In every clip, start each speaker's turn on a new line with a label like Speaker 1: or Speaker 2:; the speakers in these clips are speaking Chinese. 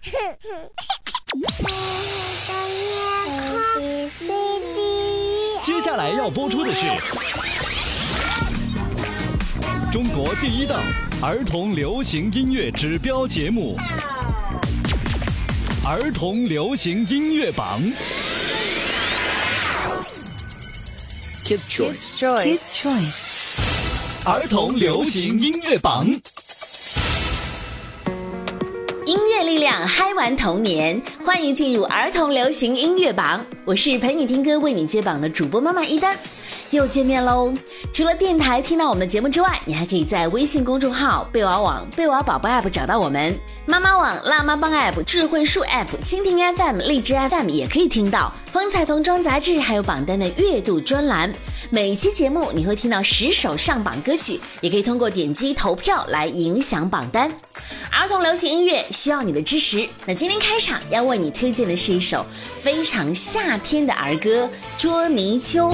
Speaker 1: 接下来要播出的是中国第一档儿童流行音乐指标节目 《儿童流行音乐榜》。
Speaker 2: Kids
Speaker 3: Choice，Kids Choice，
Speaker 1: 儿童流行音乐榜。
Speaker 4: 嗨玩童年，欢迎进入儿童流行音乐榜。我是陪你听歌、为你接榜的主播妈妈一丹，又见面喽。除了电台听到我们的节目之外，你还可以在微信公众号“贝娃网”、“贝娃宝宝 ”app 找到我们。妈妈网、辣妈帮 app、智慧树 app、蜻蜓 FM、荔枝 FM 也可以听到。风采童装杂志还有榜单的月度专栏。每期节目你会听到十首上榜歌曲，也可以通过点击投票来影响榜单。儿童流行音乐需要你的支持。那今天开场要为你推荐的是一首非常夏天的儿歌《捉泥鳅》。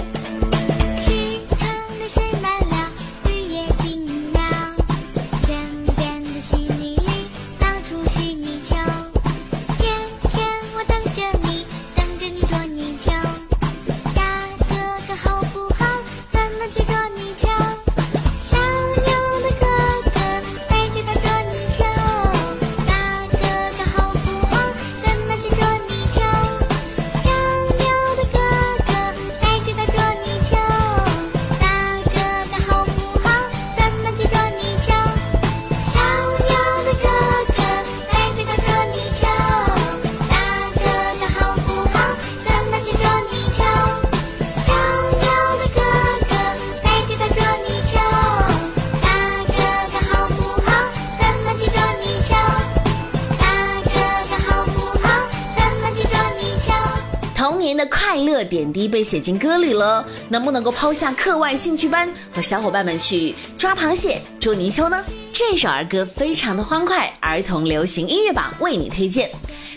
Speaker 4: 写进歌里了，能不能够抛下课外兴趣班，和小伙伴们去抓螃蟹、捉泥鳅呢？这首儿歌非常的欢快，儿童流行音乐榜为你推荐。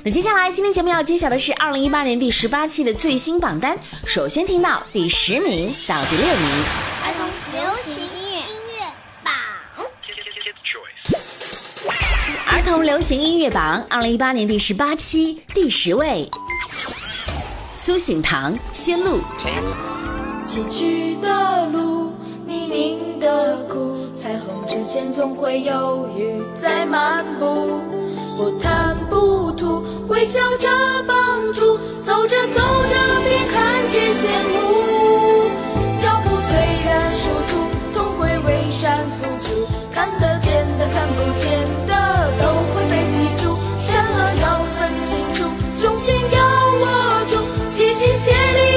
Speaker 4: 那接下来，今天节目要揭晓的是二零一八年第十八期的最新榜单。首先听到第十名到第六名，
Speaker 5: 儿童流行音乐音乐榜。
Speaker 4: 儿童流行音乐榜二零一八年第十八期第十位，苏醒堂《仙路》。
Speaker 6: 崎岖的路，泥泞的苦，彩虹之间总会有雨在漫步。不贪不图，微笑着帮助，走着走着便看见羡慕。脚步虽然殊途，终归为山付出。看得见的，看不见
Speaker 4: 谢谢你。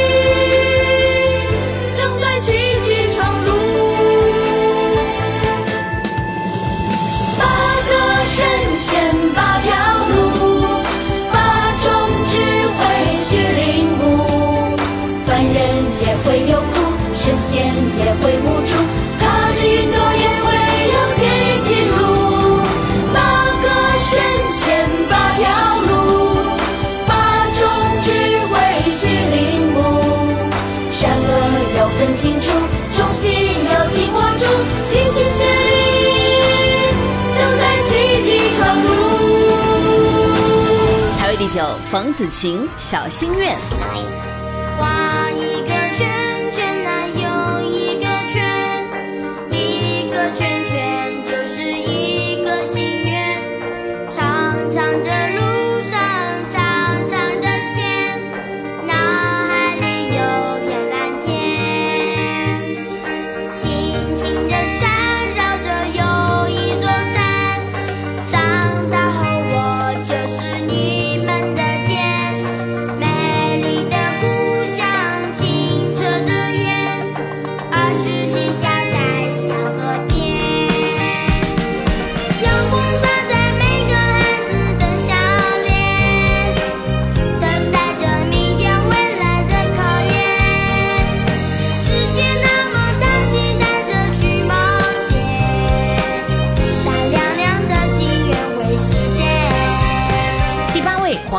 Speaker 4: 九，冯子晴《小心愿》。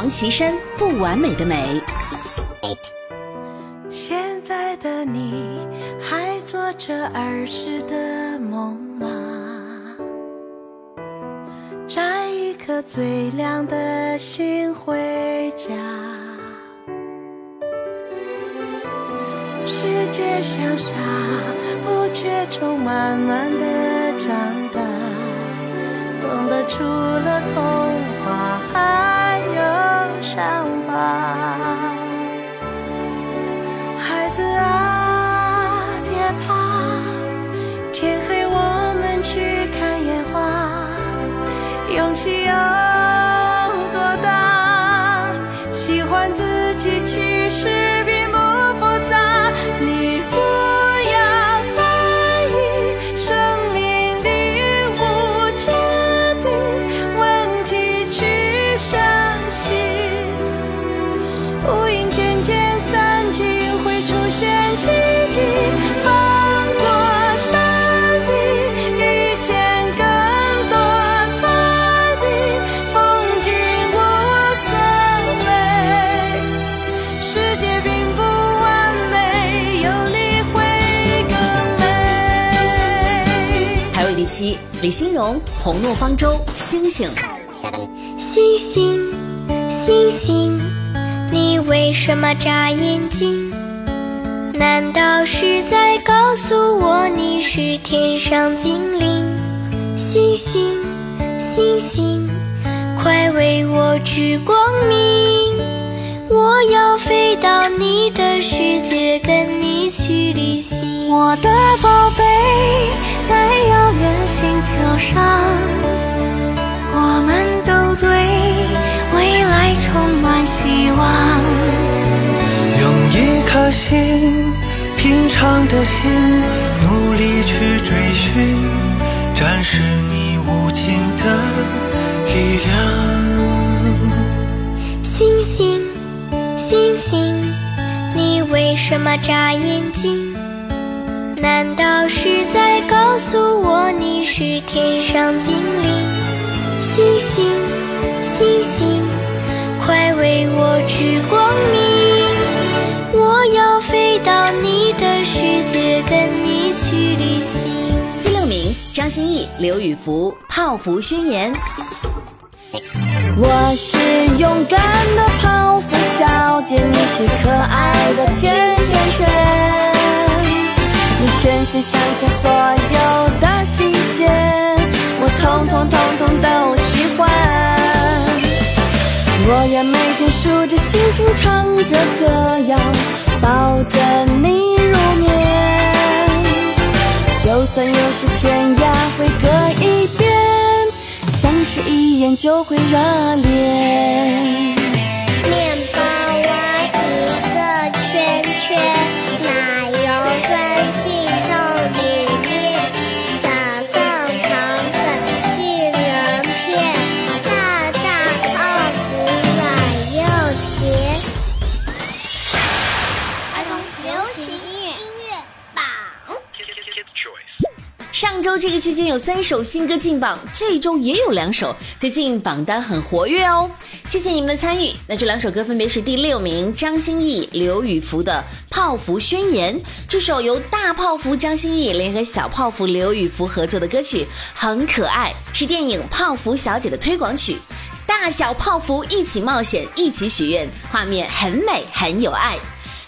Speaker 4: 黄绮珊《不完美的美》。
Speaker 6: 现在的你还做着儿时的梦吗？
Speaker 7: 摘一颗最亮的星回家。世界像沙，不觉中慢慢的长大，懂得除了童话还有伤疤。孩子啊，别怕，天黑我们去看烟花。勇气有多大？喜欢自己其实
Speaker 4: 李欣荣《红诺方舟》星星。
Speaker 8: 星星，星星，你为什么眨眼睛？难道是在告诉我你是天上精灵？星星，星星，快为我指光明！我要飞到你的世界，跟你去旅行。
Speaker 7: 我的宝贝，在遥远星球上，我们都对未来充满希望。
Speaker 9: 用一颗心，平常的心，努力去追寻，展示你无尽的力量。
Speaker 8: 星星，星星，你为什么眨眼睛？难道是在告诉我你是天上精灵？星星，星星，快为我指光明！我要飞到你的世界，跟你去旅行。
Speaker 4: 第六名，张歆艺、刘宇福《泡芙宣言》。
Speaker 7: 我是勇敢的泡芙小姐，你是可爱的甜甜圈。你全身上下所有的细节，我通通通通都喜欢。我要每天数着星星，唱着歌谣，抱着你入眠。就算有时天涯会隔一边，相视一眼就会热恋。
Speaker 8: 面包挖一个圈圈，
Speaker 4: 周这个区间有三首新歌进榜，这一周也有两首，最近榜单很活跃哦。谢谢你们的参与。那这两首歌分别是第六名张歆艺、刘宇福的《泡芙宣言》，这首由大泡芙张歆艺联合小泡芙刘宇福合作的歌曲，很可爱，是电影《泡芙小姐》的推广曲。大小泡芙一起冒险，一起许愿，画面很美，很有爱。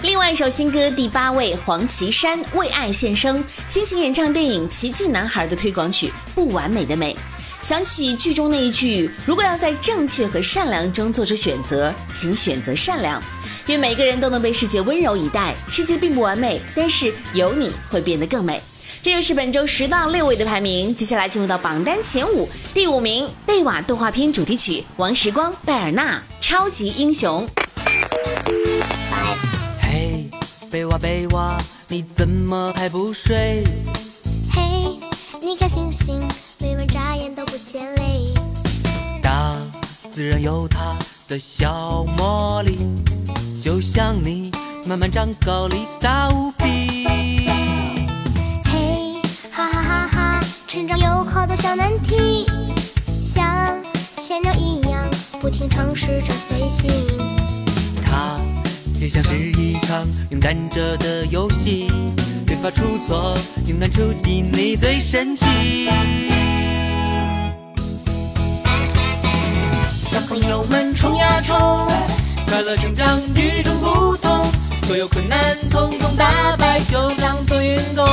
Speaker 4: 另外一首新歌，第八位黄绮珊为爱献声，倾情演唱电影《奇迹男孩》的推广曲《不完美的美》。想起剧中那一句：“如果要在正确和善良中做出选择，请选择善良。”愿每个人都能被世界温柔以待。世界并不完美，但是有你会变得更美。这就是本周十到六位的排名。接下来进入到榜单前五，第五名贝瓦动画片主题曲，王时光、贝尔纳《超级英雄》。
Speaker 10: 贝娃贝娃，你怎么还不睡？
Speaker 8: 嘿，你看星星，每晚眨眼都不嫌累。
Speaker 10: 大自然有它的小魔力，就像你慢慢长高，力大无比。
Speaker 8: 嘿，哈哈哈哈，成长有好多小难题，像小鸟一样不停尝试着飞行。
Speaker 10: 就像是一场勇敢者的游戏别怕出错勇敢出击你最神奇。小朋友们冲呀冲快乐成长与众不同所有困难统统打败就当做运动。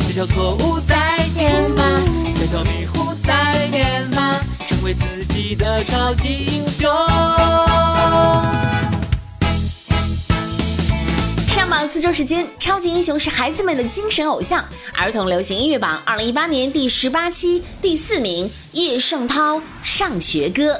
Speaker 10: 小小错误再见吧小小迷糊再见吧成为自己的超级英
Speaker 4: 时间超级英雄是孩子们的精神偶像儿童流行音乐榜二零一八年第十八期第四名叶圣涛上学歌。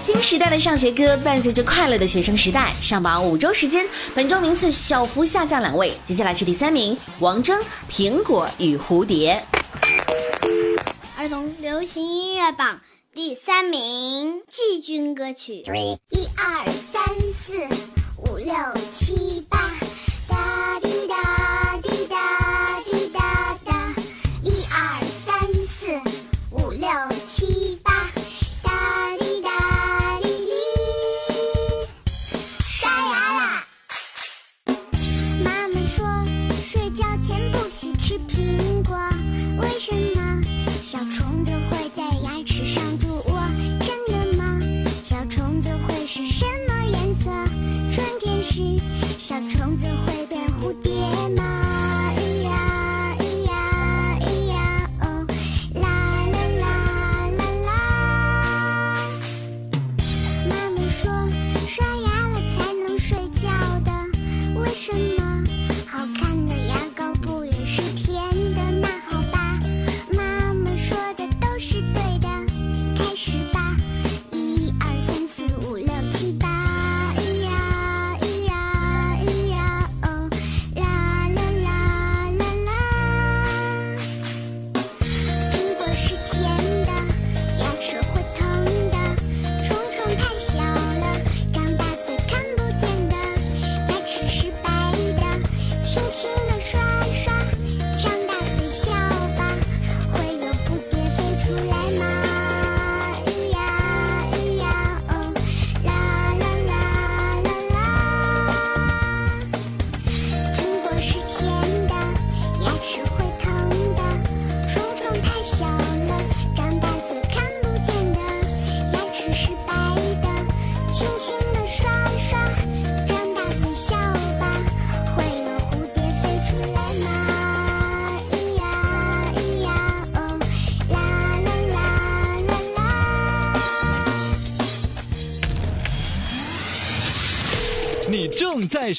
Speaker 4: 新时代的上学歌伴随着快乐的学生时代上榜五周时间本周名次小幅下降两位接下来是第三名王铮苹果与蝴蝶。
Speaker 5: 儿童流行音乐榜第三名季军歌曲。一二三四五六七八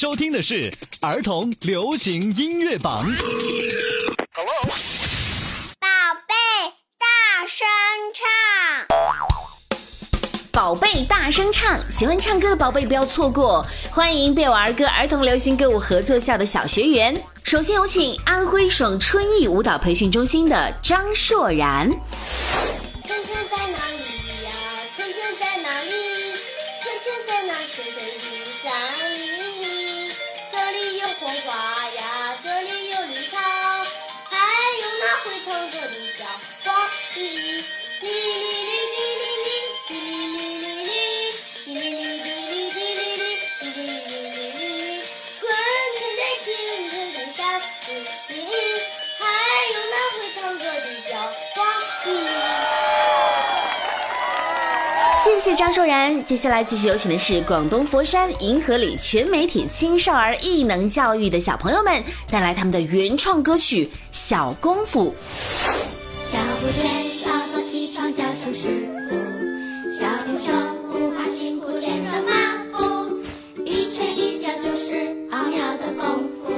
Speaker 1: 收听的是儿童流行音乐榜。
Speaker 5: Hello，宝贝大声唱，
Speaker 4: 宝贝大声唱，喜欢唱歌的宝贝不要错过，欢迎贝瓦儿歌儿童流行歌舞合作校的小学员。首先有请安徽省春艺舞蹈培训中心的张硕然。谢谢张硕然。接下来继续有请的是广东佛山银河里全媒体青少儿艺能教育的小朋友们，带来他们的原创歌曲《小功夫》。
Speaker 11: 小不点早早起床叫声师傅，小英雄不怕辛苦练成马步，一拳一脚就是奥妙的功夫，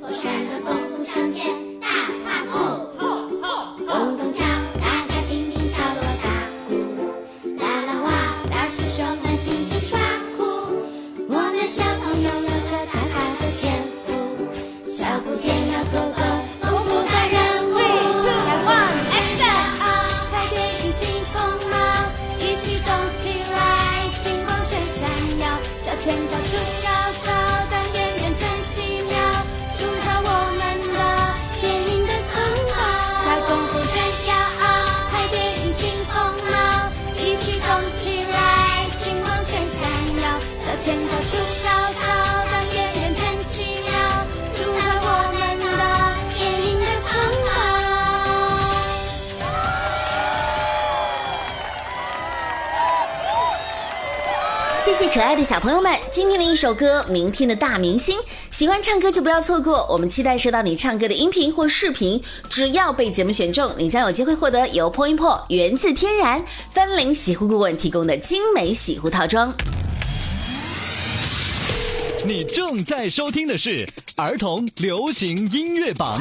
Speaker 11: 佛山的功夫向前大踏步，咚咚锵，小朋友有着大大的天赋，小不点要做个功夫大人物。小光 action，快点迎新风貌，一起动起来，星光闪闪耀，小拳脚出高招，耀，小拳脚出高招，当演员真奇妙，住在我们的电影的城堡。
Speaker 4: 谢谢可爱的小朋友们，今天的一首歌，明天的大明星，喜欢唱歌就不要错过。我们期待收到你唱歌的音频或视频，只要被节目选中，你将有机会获得由 Point p o 源自天然芬林洗护顾问提供的精美洗护套装。
Speaker 1: 你正在收听的是儿童流行音乐榜。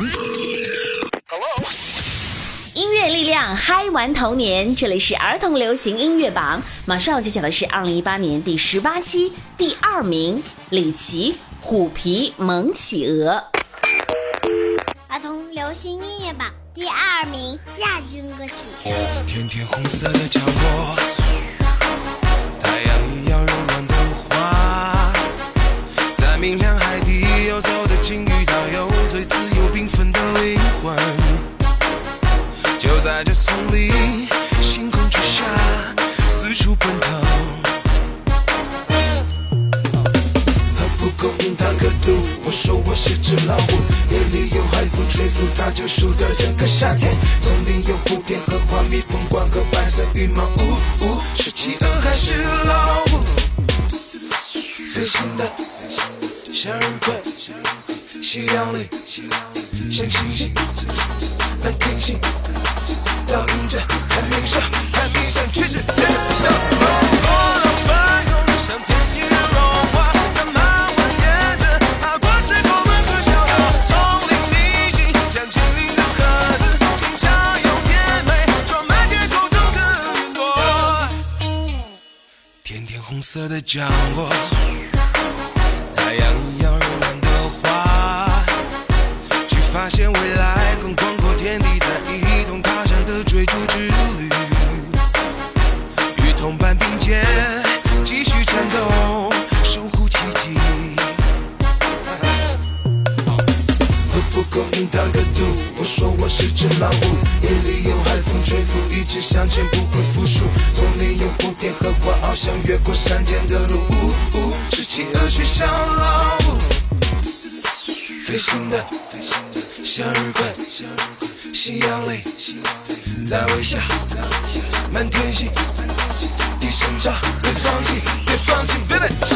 Speaker 4: 音乐力量嗨玩童年，这里是儿童流行音乐榜。马上要揭晓的是二零一八年第十八期第二名，李琦《虎皮萌企鹅》。
Speaker 11: 儿童流行音乐榜第二名亚军歌曲。
Speaker 12: 天天红色的浆果，明亮海底游走的鲸鱼，它有最自由缤纷的灵魂。就在这松里，星空之下，四处奔腾。它不够硬，它可度。我说我是只老虎，夜里有海风吹拂，它就数的整个夏天。丛林有蝴蝶和花蜜蜂光和白色羽毛，呜呜，是企鹅还是老向日葵，夕阳里像星星，满天星，倒映着海面上，海面上却是真相。波浪翻涌，像天气日融化，它慢慢沿着爬过石沟门和小道，丛林秘境像精灵的盒子，轻巧又甜美，装满天空中的云朵。甜甜红色的浆果，太阳发现未来更广阔天地，在一同踏上的追逐之旅，与同伴并肩，继续战斗，守护奇迹。都不够硬，它可毒。我说我是只老虎，夜里有海风吹拂，一直向前不会服输。丛林有蝴蝶和花翱翔，越过山间的路，呜呜，是企鹅学像老虎。飞行的向日葵，向日葵，夕阳里，夕阳里，在微笑，在微笑，满天星，满天星，低声唱，别放弃，别放
Speaker 4: 弃，别放弃。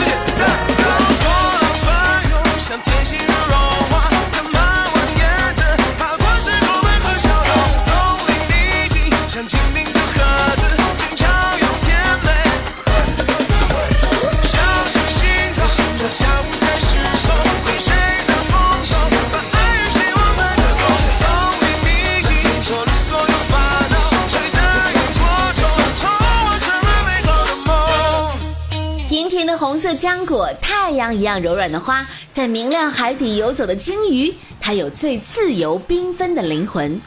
Speaker 4: 色浆果，太阳一样柔软的花，在明亮海底游走的鲸鱼，它有最自由缤纷的灵魂。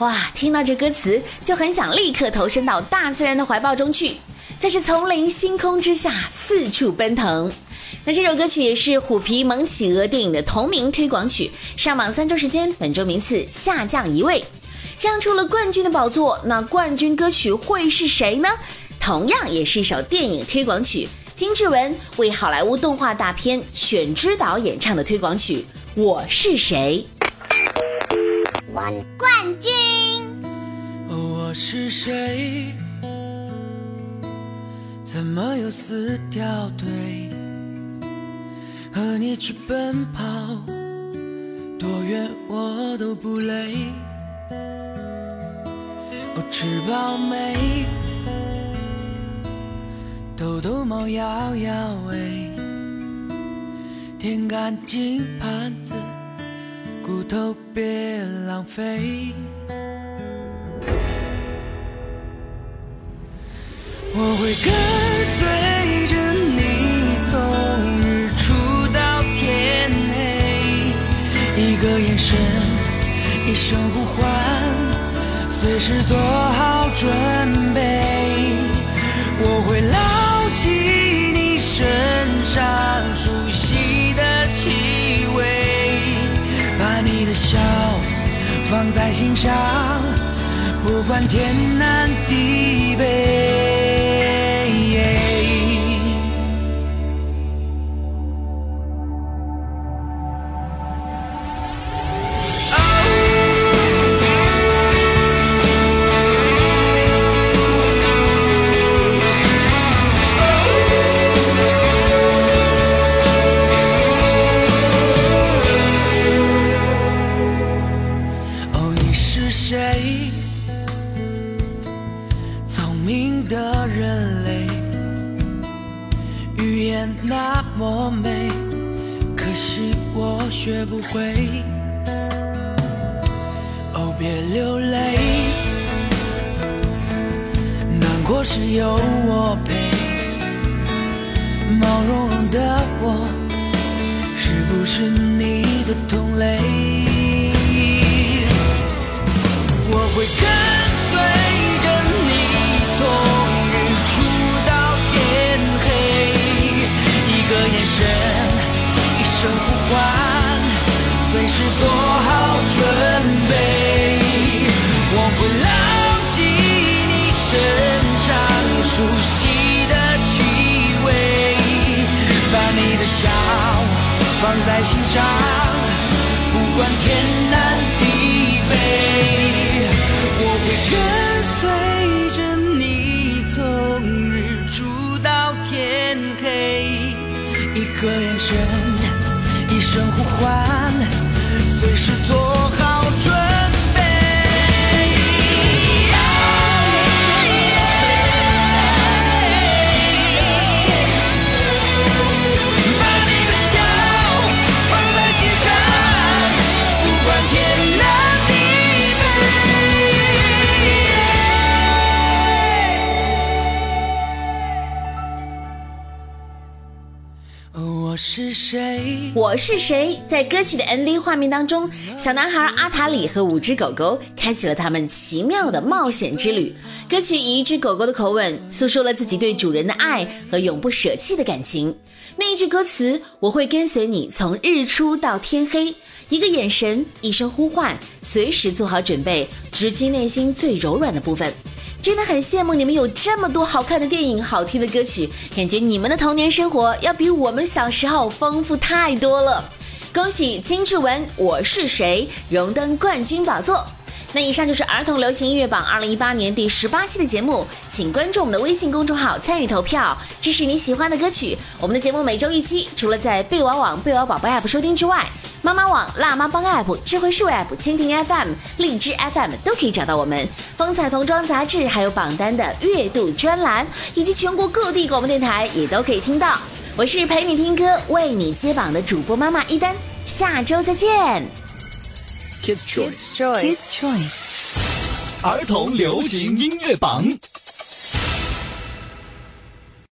Speaker 4: 哇，听到这歌词就很想立刻投身到大自然的怀抱中去，在这丛林星空之下四处奔腾。那这首歌曲也是《虎皮萌企鹅》电影的同名推广曲，上榜三周时间，本周名次下降一位，让出了冠军的宝座。那冠军歌曲会是谁呢？同样也是一首电影推广曲，金志文为好莱坞动画大片《犬之岛》演唱的推广曲《我是谁》。
Speaker 5: 冠军，
Speaker 13: 我是谁？怎么又撕掉腿？和你去奔跑，多远我都不累。哦，吃饱没？逗逗猫摇摇尾，舔干净盘子，骨头别浪费。我会跟随着你从日出到天黑，一个眼神，一声呼唤，随时做好准备。笑放在心上。不管天南地北。会跟随着你从日出到天黑，一个眼神，一声呼唤，随时做好准备。我会牢记你身上熟悉的气味，把你的笑放在心上，不管天南一声呼唤，随时做是谁？
Speaker 4: 在歌曲的 MV 画面当中，小男孩阿塔里和五只狗狗开启了他们奇妙的冒险之旅。歌曲以一只狗狗的口吻，诉说了自己对主人的爱和永不舍弃的感情。那一句歌词：“我会跟随你从日出到天黑。”一个眼神，一声呼唤，随时做好准备，直击内心最柔软的部分。真的很羡慕你们有这么多好看的电影、好听的歌曲，感觉你们的童年生活要比我们小时候丰富太多了。恭喜金志文《我是谁》荣登冠军宝座。那以上就是儿童流行音乐榜二零一八年第十八期的节目，请关注我们的微信公众号参与投票，支持你喜欢的歌曲。我们的节目每周一期，除了在贝娃网、贝瓦宝贝 app 收听之外，妈妈网、辣妈帮 app、智慧树 app、蜻蜓 FM、荔枝 FM 都可以找到我们。风采童装杂志还有榜单的月度专栏，以及全国各地广播电台也都可以听到。我是陪你听歌、为你接榜的主播妈妈一丹，下周再见。
Speaker 2: Kids Choice.
Speaker 3: Kids Choice.
Speaker 1: 儿童流行音乐榜。